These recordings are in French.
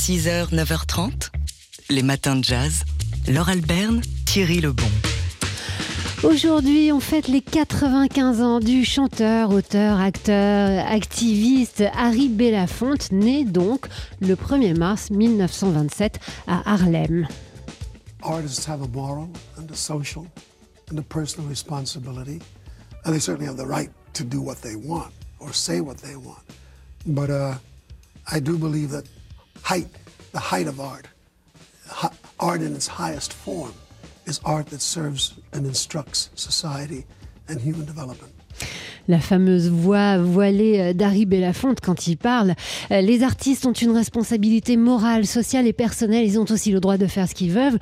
6h, 9h30, les matins de jazz. Laure Alberne, Thierry Lebon. Aujourd'hui, on fête les 95 ans du chanteur, auteur, acteur, activiste Harry Belafonte, né donc le 1er mars 1927 à Harlem. Artists have a moral and a social and a personal responsibility, and they certainly have the right to do what they want or say what they want. But uh, I do believe that height, the height of art, art in its highest form, is art that serves and instructs society and human development. La fameuse voix voilée euh, d'Harry Belafonte quand il parle. Euh, les artistes ont une responsabilité morale, sociale et personnelle. Ils ont aussi le droit de faire ce qu'ils veulent,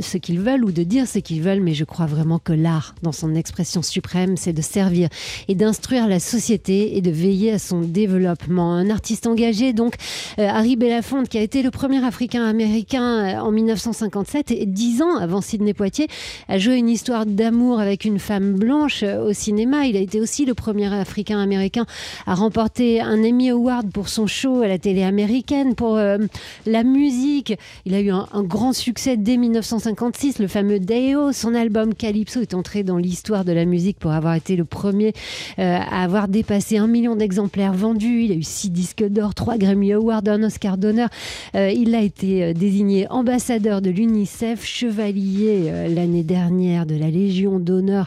ce qu'ils veulent ou de dire ce qu'ils veulent. Mais je crois vraiment que l'art, dans son expression suprême, c'est de servir et d'instruire la société et de veiller à son développement. Un artiste engagé, donc euh, Harry Belafonte, qui a été le premier Africain-américain en 1957 et dix ans avant Sidney Poitier, a joué une histoire d'amour avec une femme blanche au cinéma. Il a été aussi le premier africain-américain à remporter un Emmy Award pour son show à la télé américaine, pour euh, la musique. Il a eu un, grand succès dès 1956, le fameux Deo. Son album Calypso est entré dans l'histoire de la musique pour avoir été le premier euh, à avoir dépassé un million d'exemplaires vendus. Il a eu six disques d'or, trois Grammy Awards, un Oscar d'honneur. Euh, il a été désigné ambassadeur de l'UNICEF, chevalier l'année dernière de la Légion d'honneur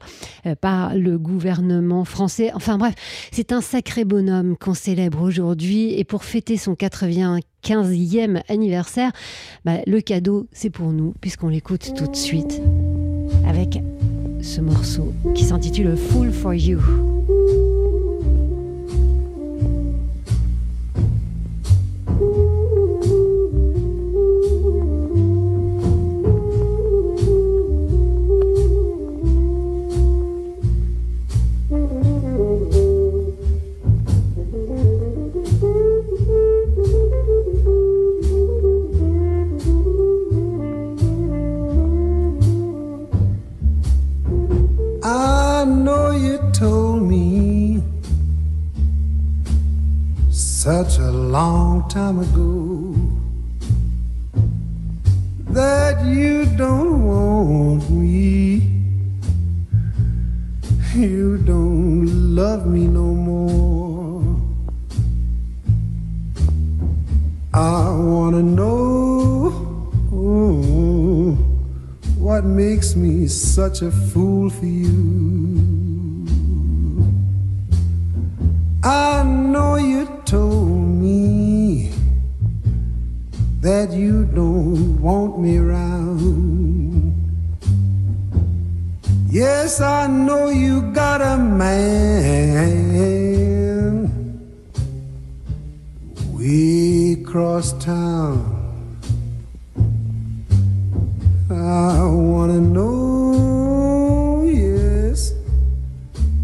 par le gouvernement français Enfin bref, c'est un sacré bonhomme qu'on célèbre aujourd'hui. Et pour fêter son 95e anniversaire, bah, le cadeau, c'est pour nous, puisqu'on l'écoute tout de suite avec ce morceau qui s'intitule Fool for You. Such a long time ago that you don't want me. You don't love me no more. I wanna know what makes me such a fool for you. Told me that you don't want me around. Yes, I know you got a man way across town. I wanna know yes,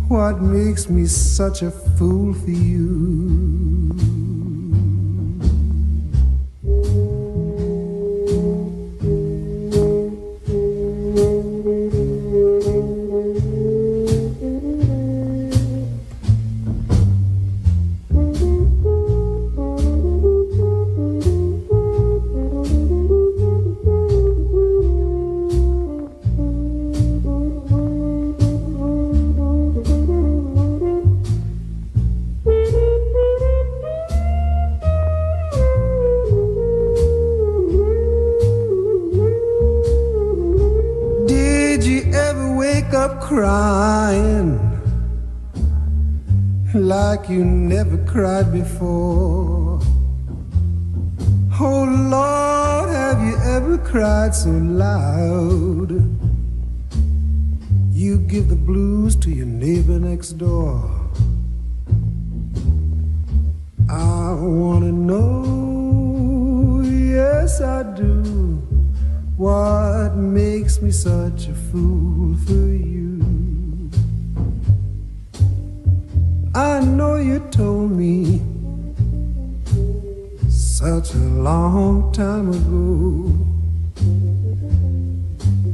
What makes me such a fool for you? Like you never cried before. Oh Lord, have you ever cried so loud? You give the blues to your neighbor next door. I wanna know, yes I do, what makes me such a fool for you. You told me such a long time ago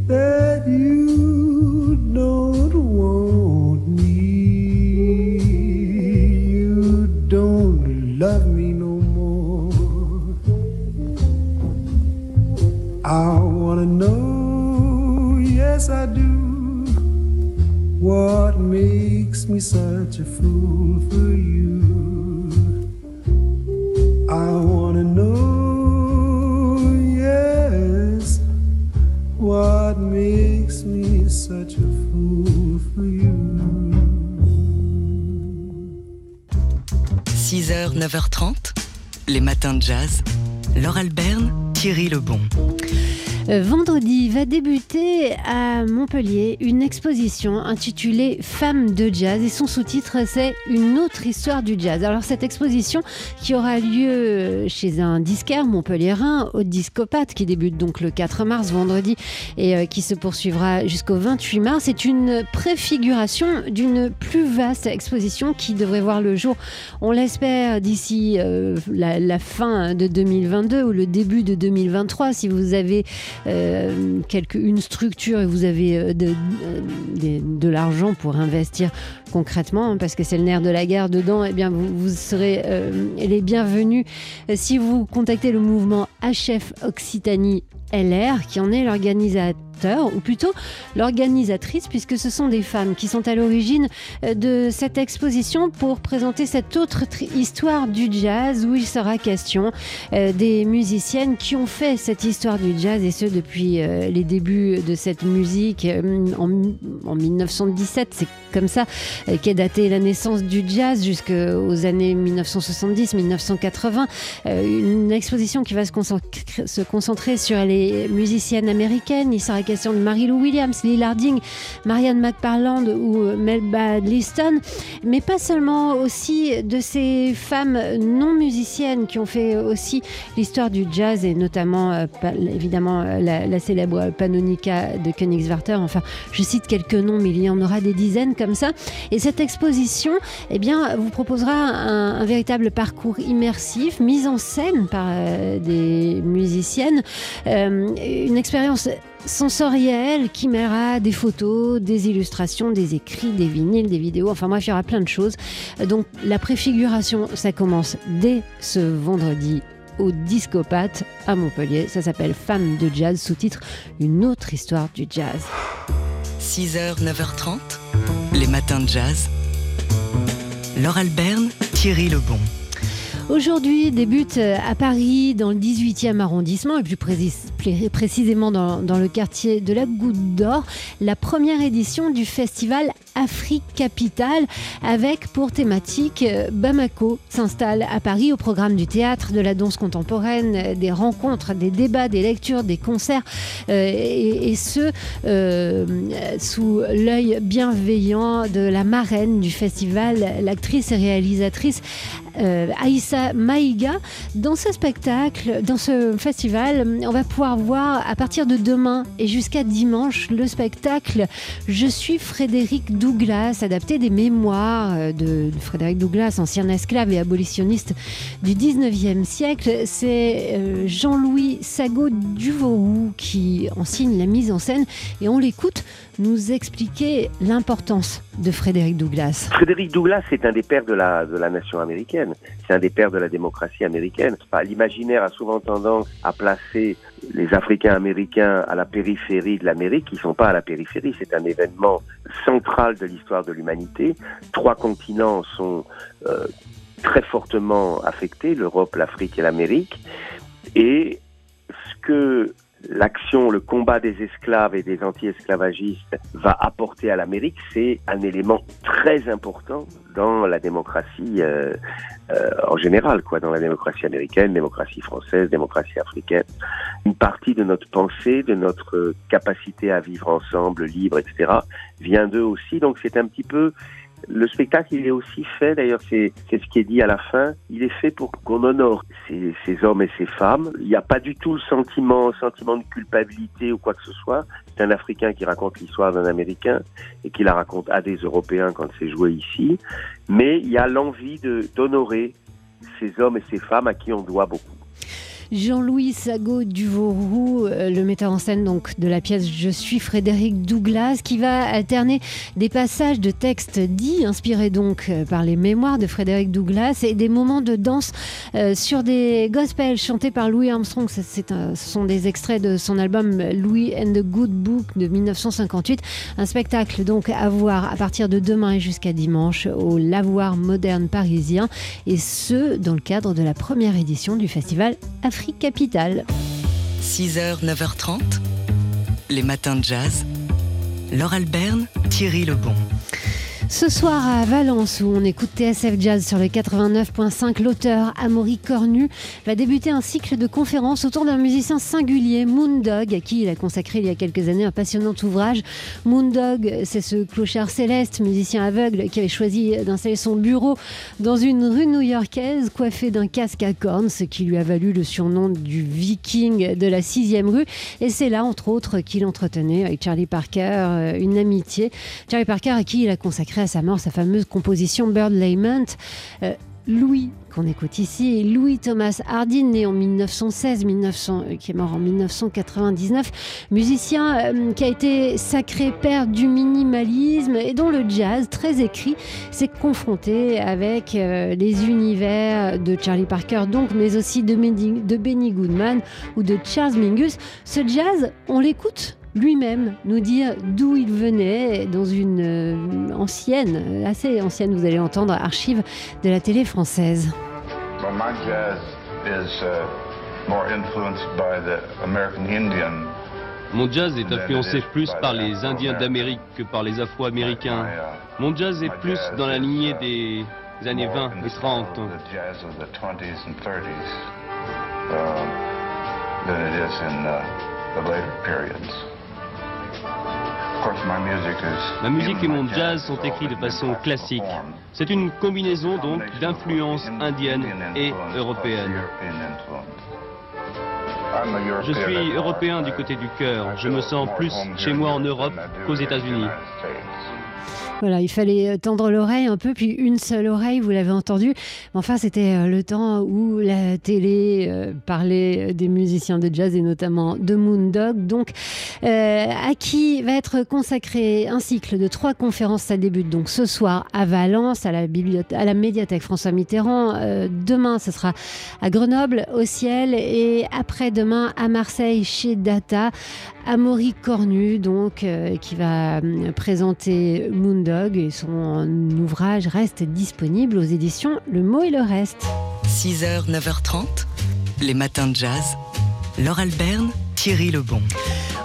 that you don't want me, you don't love me no more. I wanna know, yes I do, what makes me such a fool for you? I wanna know, yes, what makes me such a fool for you? 6h, 9h30, les matins de jazz. Laure Alberne, Thierry Lebon. Euh, vendredi va débuter à Montpellier une exposition intitulée Femmes de jazz et son sous-titre c'est Une autre histoire du jazz. Alors cette exposition qui aura lieu chez un disquaire montpelliérain au Discopathe qui débute donc le 4 mars vendredi et euh, qui se poursuivra jusqu'au 28 mars est une préfiguration d'une plus vaste exposition qui devrait voir le jour, on l'espère, d'ici euh, la, la fin de 2022 ou le début de 2023 si vous avez euh, quelque, une structure et vous avez euh, de, de, l'argent pour investir concrètement, hein, parce que c'est le nerf de la guerre dedans, eh bien vous, serez euh, les bienvenus. Si vous contactez le mouvement HF Occitanie LR, qui en est l'organisateur ou plutôt l'organisatrice, puisque ce sont des femmes qui sont à l'origine de cette exposition pour présenter cette autre histoire du jazz, où il sera question euh, des musiciennes qui ont fait cette histoire du jazz, et ce depuis euh, les débuts de cette musique euh, en, en, 1917. C'est comme ça qu'est datée la naissance du jazz jusqu'aux années 1970-1980. une exposition qui va se concentrer, sur les musiciennes américaines. Il sera question de Mary-Lou Williams, Lee Larding, Marianne McParland ou Melba Liston, mais pas seulement aussi de ces femmes non musiciennes qui ont fait aussi l'histoire du jazz et notamment euh, évidemment la, la, célèbre Panonica de Königswarter. Enfin, je cite quelques noms, mais il y en aura des dizaines comme ça. Et cette exposition, eh bien, vous proposera un, véritable parcours immersif, mise en scène par euh, des musiciennes, euh, une expérience sensorielle qui mêlera des photos, des illustrations, des écrits, des vinyles, des vidéos, enfin bref, il y aura plein de choses. Donc la préfiguration, ça commence dès ce vendredi au Discopathe à Montpellier. Ça s'appelle Femmes de jazz, sous-titre Une autre histoire du jazz. 6h, 9h30, les matins de jazz. Laure Alberne, Thierry Lebon. Aujourd'hui débute à Paris, dans le 18e arrondissement, et plus précisément dans, le quartier de la Goutte d'Or, la première édition du festival Afrique Capitale, avec pour thématique Bamako s'installe à Paris au programme du théâtre, de la danse contemporaine, des rencontres, des débats, des lectures, des concerts, euh, et, ce, euh, sous l'œil bienveillant de la marraine du festival, l'actrice et réalisatrice euh, Aïssa Maïga. Dans ce spectacle, dans ce festival, on va pouvoir voir à partir de demain et jusqu'à dimanche le spectacle Je suis Frédéric Douglas, adapté des mémoires de, de Frédéric Douglas, ancien esclave et abolitionniste du 19e siècle. C'est euh, Jean-Louis Sagot Duvorou qui en signe la mise en scène et on l'écoute nous expliquer l'importance de Frédéric Douglas. Frédéric Douglas est un des pères de la, de la nation américaine. C'est un des pères de la démocratie américaine. L'imaginaire a souvent tendance à placer les Africains américains à la périphérie de l'Amérique. Ils ne sont pas à la périphérie. C'est un événement central de l'histoire de l'humanité. Trois continents sont euh, très fortement affectés, l'Europe, l'Afrique et l'Amérique. Et ce que l'action, le combat des esclaves et des anti-esclavagistes va apporter à l'Amérique, c'est un élément très important dans la démocratie euh, euh, en général, quoi, dans la démocratie américaine, démocratie française, démocratie africaine. Une partie de notre pensée, de notre capacité à vivre ensemble, libre, etc., vient d'eux aussi. Donc c'est un petit peu le spectacle, il est aussi fait, d'ailleurs, c'est ce qui est dit à la fin, il est fait pour qu'on honore ces, ces, hommes et ces femmes. Il n'y a pas du tout le sentiment, sentiment de culpabilité ou quoi que ce soit. C'est un Africain qui raconte l'histoire d'un Américain et qui la raconte à des Européens quand c'est joué ici. Mais il y a l'envie d'honorer ces hommes et ces femmes à qui on doit beaucoup. Jean-Louis Sago Duvauroux, euh, le metteur en scène donc de la pièce Je suis Frédéric Douglas, qui va alterner des passages de textes dits, inspirés donc euh, par les mémoires de Frédéric Douglas, et des moments de danse euh, sur des gospels chantés par Louis Armstrong. Un, ce sont des extraits de son album Louis and the Good Book de 1958. Un spectacle donc à voir à partir de demain et jusqu'à dimanche au Lavoir Moderne Parisien, et ce dans le cadre de la première édition du festival Capitale. 6h, 9h30, les matins de jazz. Laure Alberne, Thierry Lebon. Ce soir à Valence, où on écoute TSF Jazz sur le 89.5, l'auteur Amaury Cornu va débuter un cycle de conférences autour d'un musicien singulier, Moondog, à qui il a consacré il y a quelques années un passionnant ouvrage. Moondog, c'est ce clochard céleste, musicien aveugle, qui avait choisi d'installer son bureau dans une rue new-yorkaise, coiffé d'un casque à cornes, ce qui lui a valu le surnom du viking de la sixième rue. Et c'est là, entre autres, qu'il entretenait avec Charlie Parker euh, une amitié. Charlie Parker, à qui il a consacré à sa mort sa fameuse composition Bird Lament. Euh, Louis, qu'on écoute ici, Louis Thomas Hardin, né en 1916, 1900, euh, qui est mort en 1999, musicien euh, qui a été sacré père du minimalisme et dont le jazz, très écrit, s'est confronté avec les univers de Charlie Parker, donc, mais aussi de Benny Goodman ou de Charles Mingus. Ce jazz, on l'écoute? Lui-même nous dire d'où il venait dans une euh, ancienne, assez ancienne, vous allez entendre, archive de la télé française. Well, my jazz is uh, more influenced by the American Indian. Mon jazz est influencé plus par les Indiens d'Amérique que par les Afro-Américains. Mon jazz est plus dans la lignée des années 20 et 30. The jazz of the 20s and 30s um, than it is in uh, the later periods. Ma musique et mon jazz sont écrits de façon classique. C'est une combinaison donc d'influences indiennes et européennes. Je suis européen du côté du cœur. Je me sens plus chez moi en Europe qu'aux États-Unis. Voilà, il fallait tendre l'oreille un peu, puis une seule oreille, vous l'avez entendu. Enfin, c'était euh, le temps où la télé euh, parlait des musiciens de jazz et notamment de Moondog. Donc, euh, à qui va être consacré un cycle de trois conférences. Ça débute donc ce soir à Valence, à la, bibliothèque, à la médiathèque François Mitterrand. Euh, demain, ce sera à Grenoble, au ciel, et après-demain à Marseille, chez Data. Amaury Cornu, donc, euh, qui va euh, présenter Moondog et son ouvrage reste disponible aux éditions Le Mot et le Reste. 6h, 9h30, les matins de jazz. Laure Alberne, Thierry Lebon.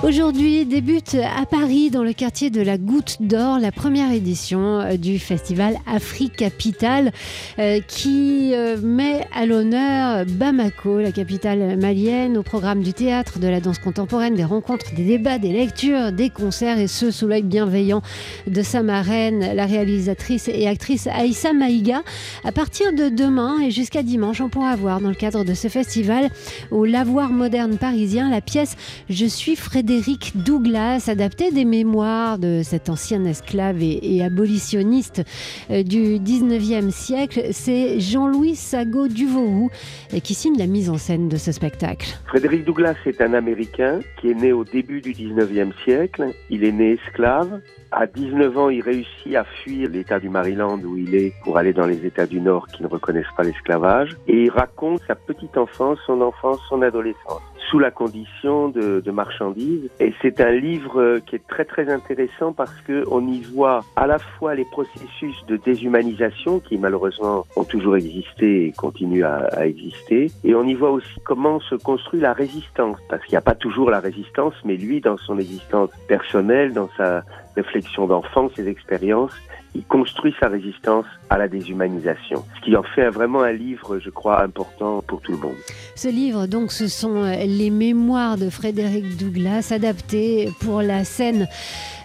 Aujourd'hui débute à Paris, dans le quartier de la Goutte d'Or, la première édition euh, du festival Afrique Capitale euh, qui euh, met à l'honneur Bamako, la capitale malienne, au programme du théâtre, de la danse contemporaine, des rencontres, des débats, des lectures, des concerts et ce sous l'œil bienveillant de sa marraine, la réalisatrice et actrice Aïssa Maïga. À partir de demain et jusqu'à dimanche, on pourra voir dans le cadre de ce festival au Lavoir moderne parisien la pièce Je suis Frédéric Douglas, adapté des mémoires de cet ancien esclave et, abolitionniste euh, du 19e siècle. C'est Jean-Louis Sago Duvauroux euh, qui signe la mise en scène de ce spectacle. Frédéric Douglass est un Américain qui est né au début du 19e siècle. Il est né esclave. À 19 ans, il réussit à fuir l'État du Maryland où il est pour aller dans les États du Nord qui ne reconnaissent pas l'esclavage. Et il raconte sa petite enfance, son enfance, son adolescence sous la condition de, de marchandise. Et c'est un livre qui est très très intéressant parce que on y voit à la fois les processus de déshumanisation qui malheureusement ont toujours existé et continuent à, à exister. Et on y voit aussi comment se construit la résistance. Parce qu'il n'y a pas toujours la résistance, mais lui, dans son existence personnelle, dans sa réflexion d'enfant, ses expériences, il construit sa résistance à la déshumanisation. Ce qui en fait vraiment un livre, je crois, important pour tout le monde. Ce livre, donc, ce sont les mémoires de Frédéric Douglas adaptés pour la scène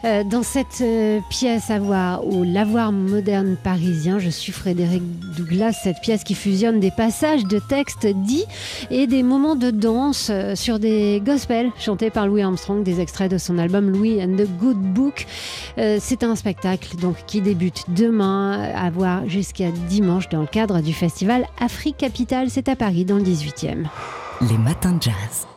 euh, dans cette euh, pièce à voir au Lavoir moderne parisien. Je suis Frédéric Douglas, cette pièce qui fusionne des passages de textes dits et des moments de danse euh, sur des gospels chantés par Louis Armstrong, des extraits de son album Louis and the Good Book. Euh, C'est un spectacle donc qui débute demain à voir jusqu'à dimanche dans le cadre du festival Afrique Capitale. C'est à Paris dans le 18e. Les matins jazz.